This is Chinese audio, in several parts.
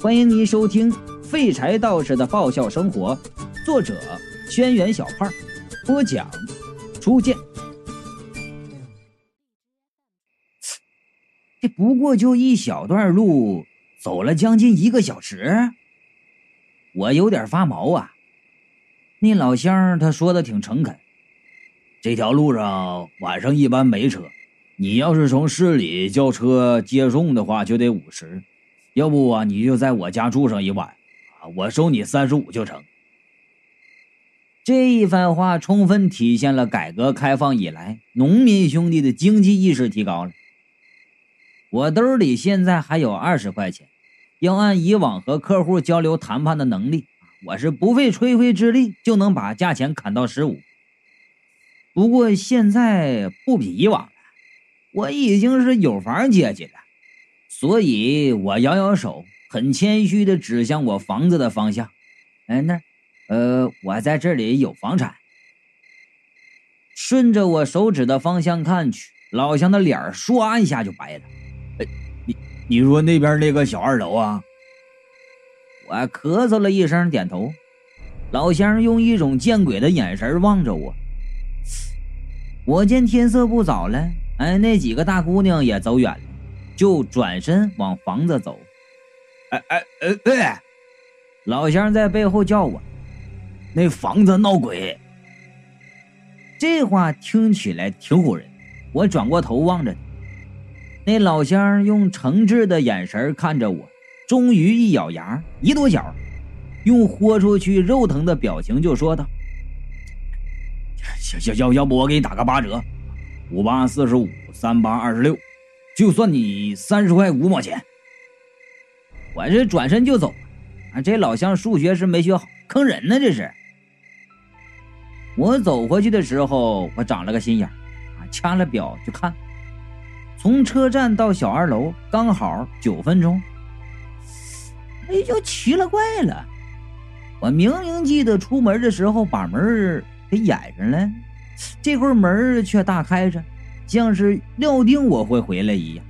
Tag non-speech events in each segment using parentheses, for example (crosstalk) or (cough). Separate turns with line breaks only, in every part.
欢迎您收听《废柴道士的爆笑生活》，作者：轩辕小胖，播讲：初见。这不过就一小段路，走了将近一个小时，我有点发毛啊。那老乡他说的挺诚恳，这条路上晚上一般没车，你要是从市里叫车接送的话，就得五十。要不啊，你就在我家住上一晚，啊，我收你三十五就成。这一番话充分体现了改革开放以来农民兄弟的经济意识提高了。我兜里现在还有二十块钱，要按以往和客户交流谈判的能力，我是不费吹灰之力就能把价钱砍到十五。不过现在不比以往了，我已经是有房阶级了。所以我摇摇手，很谦虚的指向我房子的方向。哎，那，呃，我在这里有房产。顺着我手指的方向看去，老乡的脸唰一下就白了。哎，你你说那边那个小二楼啊？我咳嗽了一声，点头。老乡用一种见鬼的眼神望着我。我见天色不早了，哎，那几个大姑娘也走远了。就转身往房子走，哎哎哎哎！老乡在背后叫我：“那房子闹鬼。”这话听起来挺唬人。我转过头望着他，那老乡用诚挚的眼神看着我，终于一咬牙，一跺脚，用豁出去肉疼的表情就说道：“行行行，要不我给你打个八折，五八四十五，三八二十六。”就算你三十块五毛钱，我这转身就走。啊，这老乡数学是没学好，坑人呢这是。我走回去的时候，我长了个心眼啊，掐了表就看，从车站到小二楼刚好九分钟。哎，就奇了怪了，我明明记得出门的时候把门给掩上了，这会儿门却大开着。像是料定我会回来一样。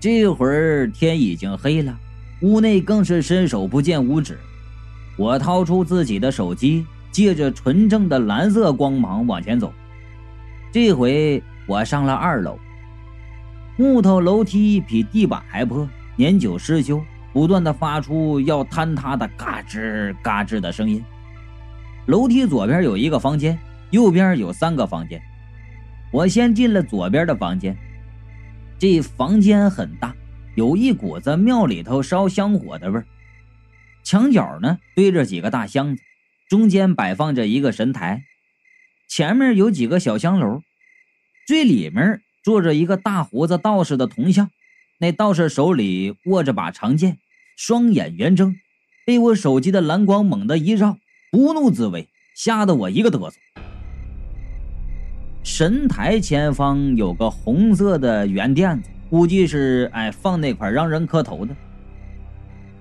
这会儿天已经黑了，屋内更是伸手不见五指。我掏出自己的手机，借着纯正的蓝色光芒往前走。这回我上了二楼，木头楼梯比地板还破，年久失修，不断的发出要坍塌的嘎吱嘎吱的声音。楼梯左边有一个房间，右边有三个房间。我先进了左边的房间，这房间很大，有一股子庙里头烧香火的味儿。墙角呢堆着几个大箱子，中间摆放着一个神台，前面有几个小香楼，最里面坐着一个大胡子道士的铜像，那道士手里握着把长剑，双眼圆睁，被我手机的蓝光猛地一照，不怒自威，吓得我一个嘚瑟。神台前方有个红色的圆垫子，估计是哎放那块让人磕头的。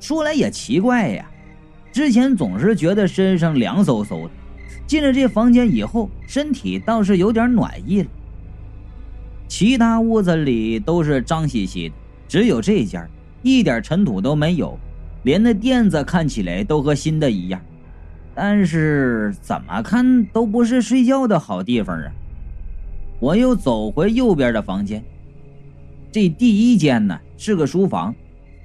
说来也奇怪呀，之前总是觉得身上凉飕飕的，进了这房间以后，身体倒是有点暖意了。其他屋子里都是脏兮兮的，只有这间一点尘土都没有，连那垫子看起来都和新的一样。但是怎么看都不是睡觉的好地方啊！我又走回右边的房间，这第一间呢是个书房，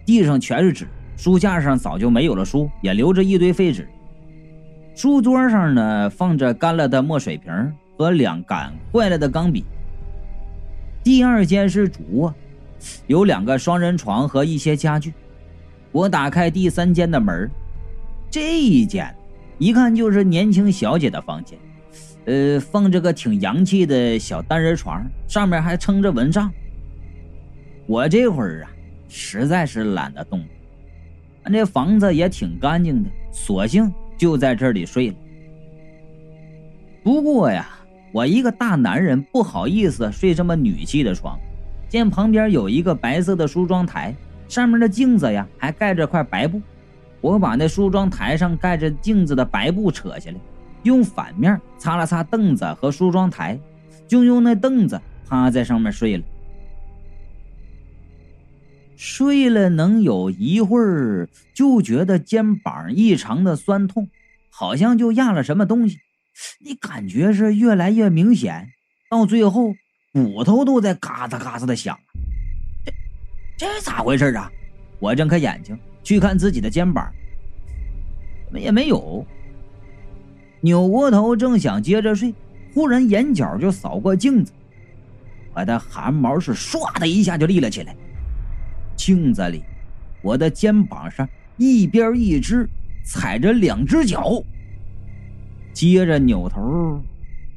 地上全是纸，书架上早就没有了书，也留着一堆废纸。书桌上呢放着干了的墨水瓶和两杆坏了的钢笔。第二间是主卧，有两个双人床和一些家具。我打开第三间的门，这一间一看就是年轻小姐的房间。呃，放着个挺洋气的小单人床，上面还撑着蚊帐。我这会儿啊，实在是懒得动。俺这房子也挺干净的，索性就在这里睡了。不过呀，我一个大男人不好意思睡这么女气的床。见旁边有一个白色的梳妆台，上面的镜子呀还盖着块白布，我把那梳妆台上盖着镜子的白布扯下来。用反面擦了擦凳子和梳妆台，就用那凳子趴在上面睡了。睡了能有一会儿，就觉得肩膀异常的酸痛，好像就压了什么东西。你感觉是越来越明显，到最后骨头都在嘎吱嘎吱的响。这这咋回事啊？我睁开眼睛去看自己的肩膀，怎么也没有。扭过头正想接着睡，忽然眼角就扫过镜子，我的汗毛是唰的一下就立了起来。镜子里，我的肩膀上一边一只踩着两只脚。接着扭头，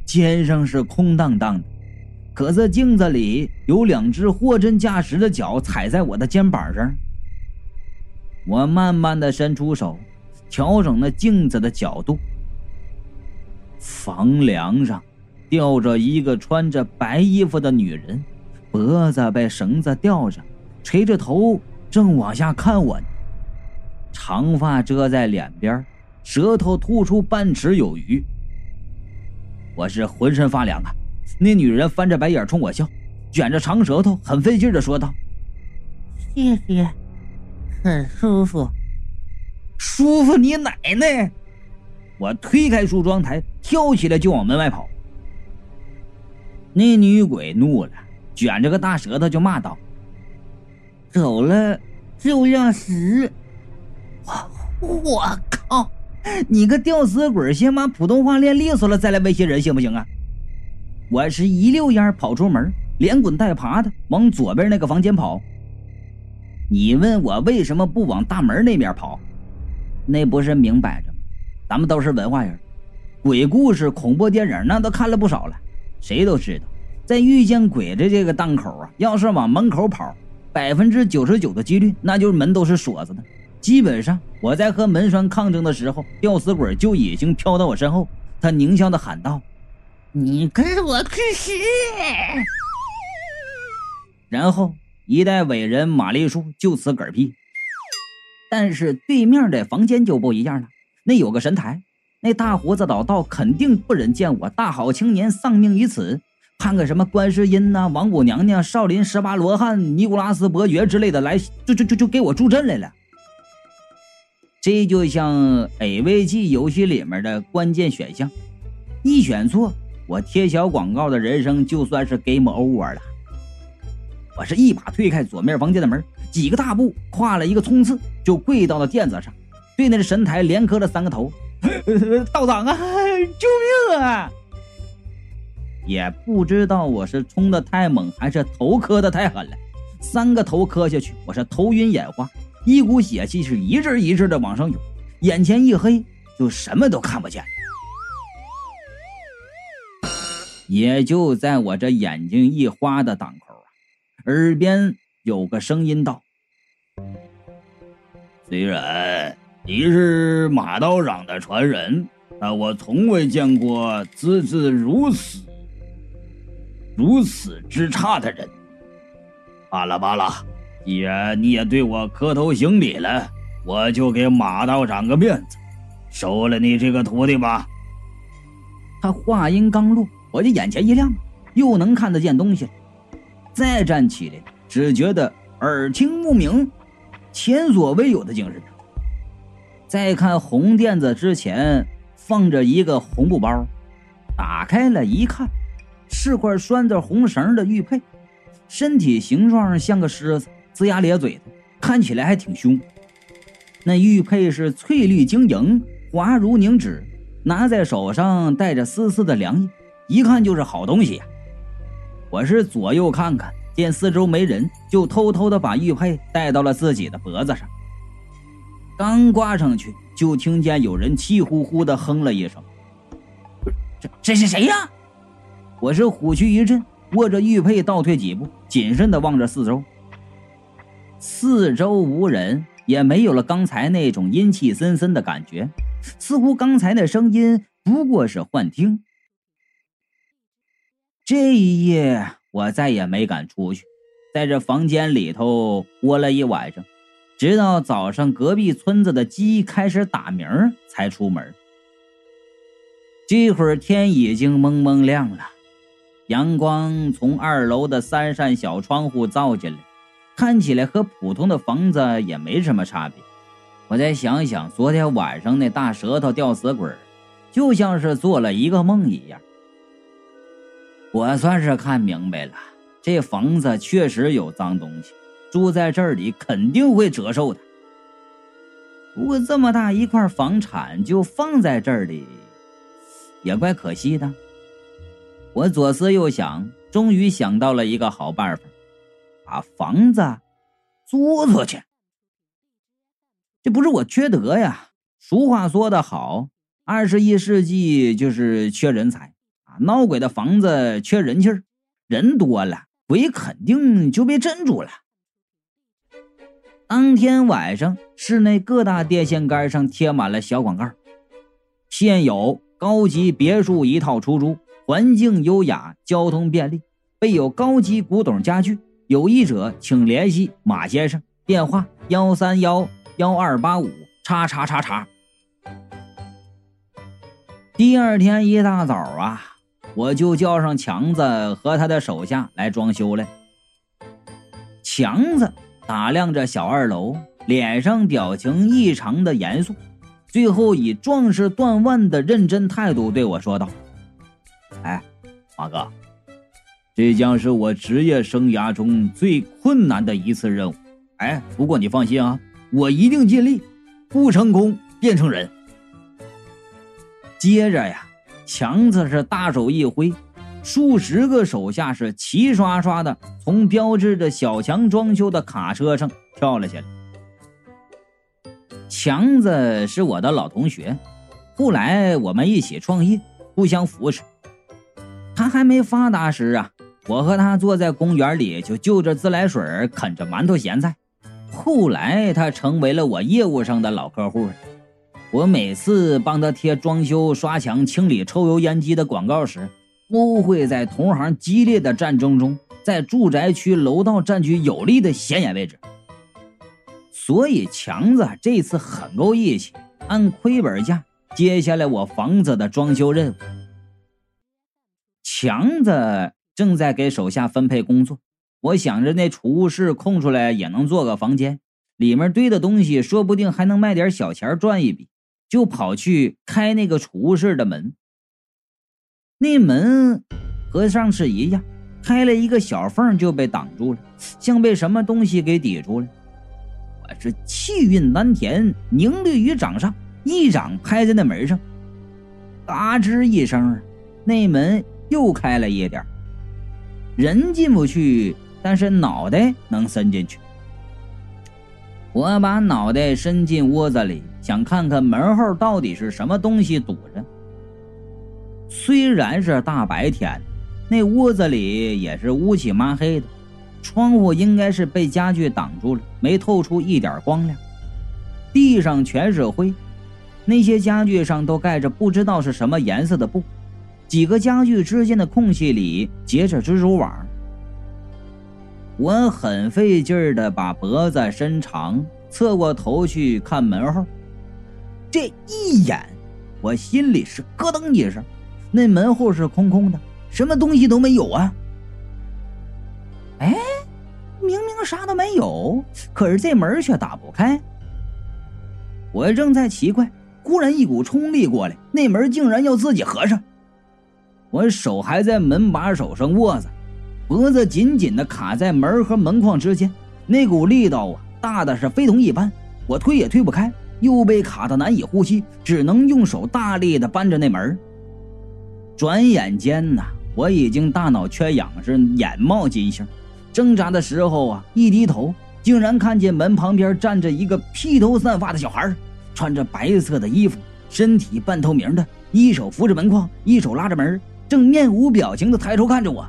肩上是空荡荡的，可是镜子里有两只货真价实的脚踩在我的肩膀上。我慢慢的伸出手，调整了镜子的角度。房梁上吊着一个穿着白衣服的女人，脖子被绳子吊着。垂着头，正往下看我呢。长发遮在脸边，舌头吐出半尺有余。我是浑身发凉啊！那女人翻着白眼冲我笑，卷着长舌头，很费劲的说道：“
谢谢，很舒服。”
舒服你奶奶！我推开梳妆台，跳起来就往门外跑。那女鬼怒了，卷着个大舌头就骂道。
走了就要死！
我我靠！你个吊死鬼，先把普通话练利索了再来威胁人，行不行啊？我是一溜烟跑出门，连滚带爬的往左边那个房间跑。你问我为什么不往大门那边跑？那不是明摆着？咱们都是文化人，鬼故事、恐怖电影那都看了不少了，谁都知道，在遇见鬼的这个档口啊，要是往门口跑。百分之九十九的几率，那就是门都是锁着的。基本上，我在和门栓抗争的时候，吊死鬼就已经飘到我身后。他狞笑的喊道：“
你跟我去死！”
然后一代伟人玛丽树就此嗝屁。但是对面的房间就不一样了，那有个神台，那大胡子老道肯定不忍见我大好青年丧命于此。看个什么观世音呐、王母娘娘、少林十八罗汉、尼古拉斯伯爵之类的来，就就就就给我助阵来了。这就像 AVG 游戏里面的关键选项，一选错，我贴小广告的人生就算是 game over 了。我是一把推开左面房间的门，几个大步跨了一个冲刺，就跪到了垫子上，对那神台连磕了三个头：“ (laughs) 道长啊，救命啊！”也不知道我是冲的太猛，还是头磕的太狠了。三个头磕下去，我是头晕眼花，一股血气是一阵一阵的往上涌，眼前一黑，就什么都看不见。也就在我这眼睛一花的档口啊，耳边有个声音道：“
虽然你是马道长的传人，但我从未见过资质如此。”如此之差的人，罢了罢了，既然你也对我磕头行礼了，我就给马道长个面子，收了你这个徒弟吧。
他话音刚落，我就眼前一亮，又能看得见东西了。再站起来，只觉得耳听目明，前所未有的精神。再看红垫子之前放着一个红布包，打开了一看。是块拴着红绳的玉佩，身体形状像个狮子，龇牙咧嘴的，看起来还挺凶。那玉佩是翠绿晶莹，滑如凝脂，拿在手上带着丝丝的凉意，一看就是好东西呀。我是左右看看，见四周没人，就偷偷的把玉佩戴到了自己的脖子上。刚挂上去，就听见有人气呼呼的哼了一声：“这这是谁呀？”我是虎躯一震，握着玉佩倒退几步，谨慎的望着四周。四周无人，也没有了刚才那种阴气森森的感觉，似乎刚才那声音不过是幻听。这一夜，我再也没敢出去，在这房间里头窝了一晚上，直到早上隔壁村子的鸡开始打鸣才出门。这会儿天已经蒙蒙亮了。阳光从二楼的三扇小窗户照进来，看起来和普通的房子也没什么差别。我再想想昨天晚上那大舌头吊死鬼，就像是做了一个梦一样。我算是看明白了，这房子确实有脏东西，住在这里肯定会折寿的。不过这么大一块房产就放在这里，也怪可惜的。我左思右想，终于想到了一个好办法，把房子租出去。这不是我缺德呀！俗话说得好，二十一世纪就是缺人才啊！闹鬼的房子缺人气儿，人多了，鬼肯定就被镇住了。当天晚上，市内各大电线杆上贴满了小广告：现有高级别墅一套出租。环境优雅，交通便利，备有高级古董家具。有意者请联系马先生，电话幺三幺幺二八五叉叉叉叉。第二天一大早啊，我就叫上强子和他的手下来装修了。强子打量着小二楼，脸上表情异常的严肃，最后以壮士断腕的认真态度对我说道。哎，马哥，这将是我职业生涯中最困难的一次任务。哎，不过你放心啊，我一定尽力，不成功变成人。接着呀，强子是大手一挥，数十个手下是齐刷刷的从标志着小强装修的卡车上跳了下来。强子是我的老同学，后来我们一起创业，互相扶持。他还没发达时啊，我和他坐在公园里就就着自来水啃着馒头咸菜。后来他成为了我业务上的老客户我每次帮他贴装修、刷墙、清理抽油烟机的广告时，都会在同行激烈的战争中，在住宅区楼道占据有利的显眼位置。所以强子这次很够义气，按亏本价接下来我房子的装修任务。强子正在给手下分配工作，我想着那储物室空出来也能做个房间，里面堆的东西说不定还能卖点小钱赚一笔，就跑去开那个储物室的门。那门和上次一样，开了一个小缝就被挡住了，像被什么东西给抵住了。我是气运丹田，凝立于掌上，一掌拍在那门上，嘎吱一声，那门。又开了一点人进不去，但是脑袋能伸进去。我把脑袋伸进窝子里，想看看门后到底是什么东西堵着。虽然是大白天，那屋子里也是乌漆麻黑的，窗户应该是被家具挡住了，没透出一点光亮。地上全是灰，那些家具上都盖着不知道是什么颜色的布。几个家具之间的空隙里结着蜘蛛网。我很费劲儿的把脖子伸长，侧过头去看门后。这一眼，我心里是咯噔一声，那门后是空空的，什么东西都没有啊！哎，明明啥都没有，可是这门却打不开。我正在奇怪，忽然一股冲力过来，那门竟然要自己合上。我手还在门把手上握着，脖子紧紧的卡在门和门框之间，那股力道啊，大的是非同一般。我推也推不开，又被卡得难以呼吸，只能用手大力的扳着那门。转眼间呐，我已经大脑缺氧，是眼冒金星。挣扎的时候啊，一低头，竟然看见门旁边站着一个披头散发的小孩，穿着白色的衣服，身体半透明的，一手扶着门框，一手拉着门。正面无表情的抬头看着我，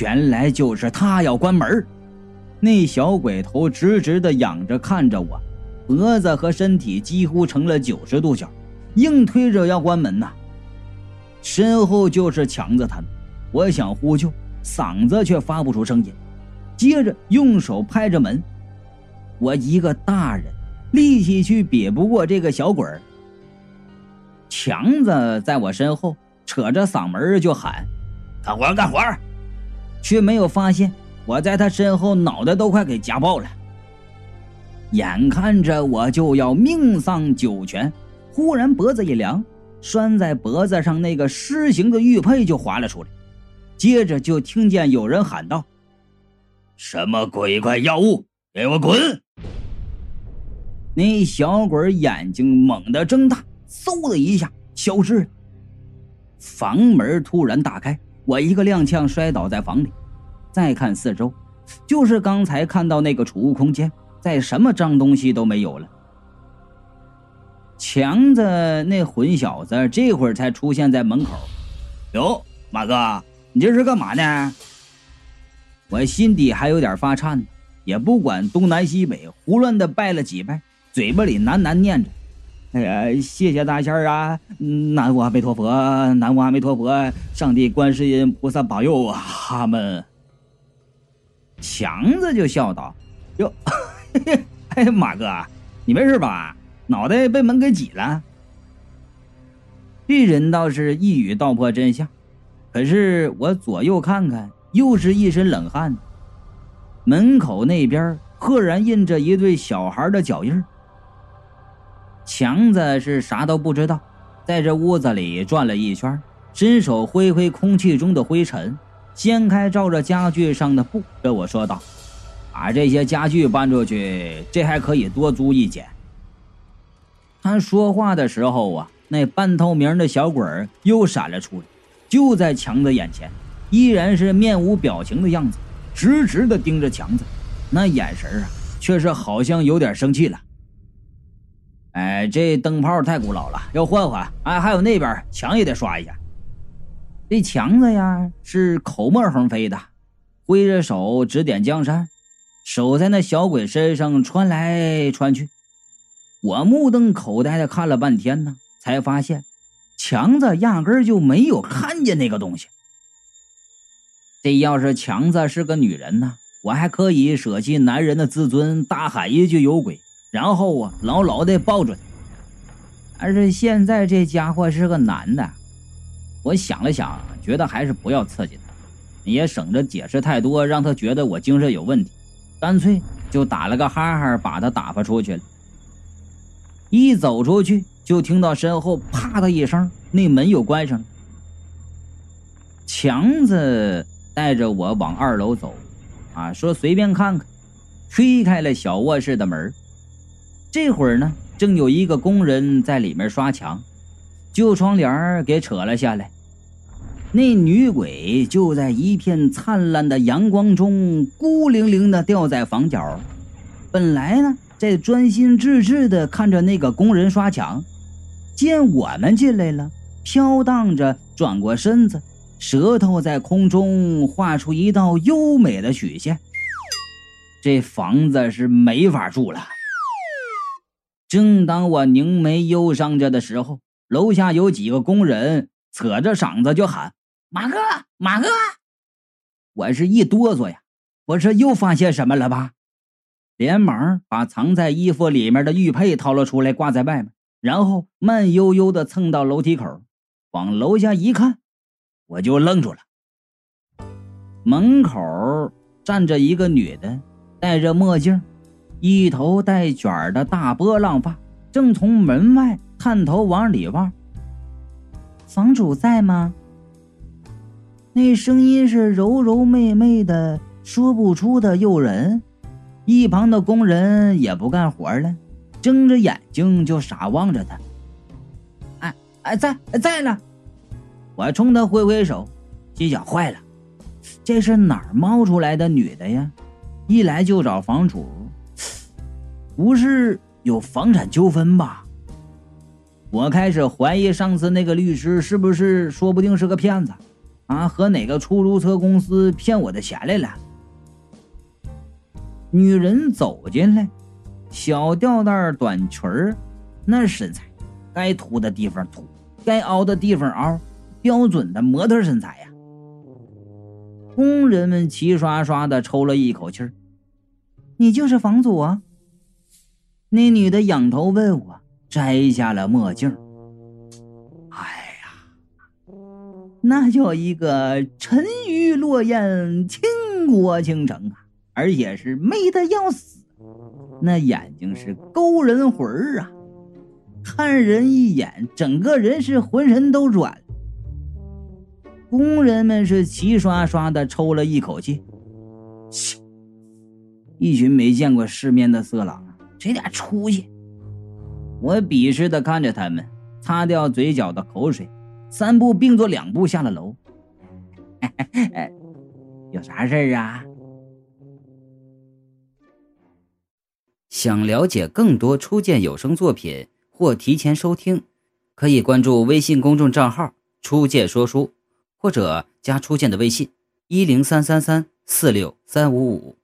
原来就是他要关门。那小鬼头直直的仰着看着我，脖子和身体几乎成了九十度角，硬推着要关门呐。身后就是强子他们，我想呼救，嗓子却发不出声音。接着用手拍着门，我一个大人，力气去比不过这个小鬼儿。强子在我身后。扯着嗓门就喊：“干活干活！”却没有发现我在他身后脑袋都快给夹爆了。眼看着我就要命丧九泉，忽然脖子一凉，拴在脖子上那个狮形的玉佩就滑了出来，接着就听见有人喊道：“
什么鬼怪药物，给我滚！”
那小鬼眼睛猛地睁大，嗖的一下消失了。房门突然打开，我一个踉跄摔倒在房里。再看四周，就是刚才看到那个储物空间，再什么脏东西都没有了。强子那混小子这会儿才出现在门口。
哟，马哥，你这是干嘛呢？
我心底还有点发颤，也不管东南西北，胡乱的拜了几拜，嘴巴里喃喃念着：“哎呀，谢谢大仙儿啊，南无阿弥陀佛，南无阿弥陀佛，上帝观世音菩萨保佑啊，阿门。”强子就笑道：“哟，(laughs) 哎，马哥，你没事吧？脑袋被门给挤了。”这人倒是一语道破真相，可是我左右看看，又是一身冷汗。门口那边赫然印着一对小孩的脚印。强子是啥都不知道，在这屋子里转了一圈，伸手挥挥空气中的灰尘。掀开罩着家具上的布，对我说道：“把这些家具搬出去，这还可以多租一间。”他说话的时候啊，那半透明的小鬼儿又闪了出来，就在强子眼前，依然是面无表情的样子，直直的盯着强子，那眼神啊，却是好像有点生气了。哎，这灯泡太古老了，要换换。哎，还有那边墙也得刷一下。这强子呀是口沫横飞的，挥着手指点江山，手在那小鬼身上穿来穿去。我目瞪口呆的看了半天呢，才发现强子压根就没有看见那个东西。这要是强子是个女人呢，我还可以舍弃男人的自尊，大喊一句有鬼，然后啊牢牢的抱住他。而是现在这家伙是个男的。我想了想，觉得还是不要刺激他，也省着解释太多，让他觉得我精神有问题。干脆就打了个哈哈，把他打发出去了。一走出去，就听到身后啪的一声，那门又关上了。强子带着我往二楼走，啊，说随便看看，推开了小卧室的门。这会儿呢，正有一个工人在里面刷墙。旧窗帘给扯了下来，那女鬼就在一片灿烂的阳光中孤零零的吊在房角。本来呢，在专心致志的看着那个工人刷墙，见我们进来了，飘荡着转过身子，舌头在空中画出一道优美的曲线。这房子是没法住了。正当我凝眉忧伤着的时候。楼下有几个工人扯着嗓子就喊：“马哥，马哥！”我是一哆嗦呀，我这又发现什么了吧？连忙把藏在衣服里面的玉佩掏了出来，挂在外面，然后慢悠悠的蹭到楼梯口，往楼下一看，我就愣住了。门口站着一个女的，戴着墨镜，一头带卷的大波浪发，正从门外。探头往里望，房主在吗？那声音是柔柔媚媚的，说不出的诱人。一旁的工人也不干活了，睁着眼睛就傻望着他。哎哎，在在呢！我冲他挥挥手，心想：坏了，这是哪儿冒出来的女的呀？一来就找房主，不是有房产纠纷吧？我开始怀疑上次那个律师是不是说不定是个骗子，啊，和哪个出租车公司骗我的钱来了。女人走进来，小吊带短裙儿，那身材，该凸的地方凸，该凹的地方凹，标准的模特身材呀。工人们齐刷刷的抽了一口气儿。你就是房主啊？那女的仰头问我。摘下了墨镜，哎呀，那叫一个沉鱼落雁、倾国倾城啊，而且是美的要死，那眼睛是勾人魂儿啊，看人一眼，整个人是浑身都软。工人们是齐刷刷的抽了一口气，一群没见过世面的色狼，这点出息！我鄙视的看着他们，擦掉嘴角的口水，三步并作两步下了楼。(laughs) 有啥事儿啊？
想了解更多初见有声作品或提前收听，可以关注微信公众账号“初见说书”，或者加初见的微信：一零三三三四六三五五。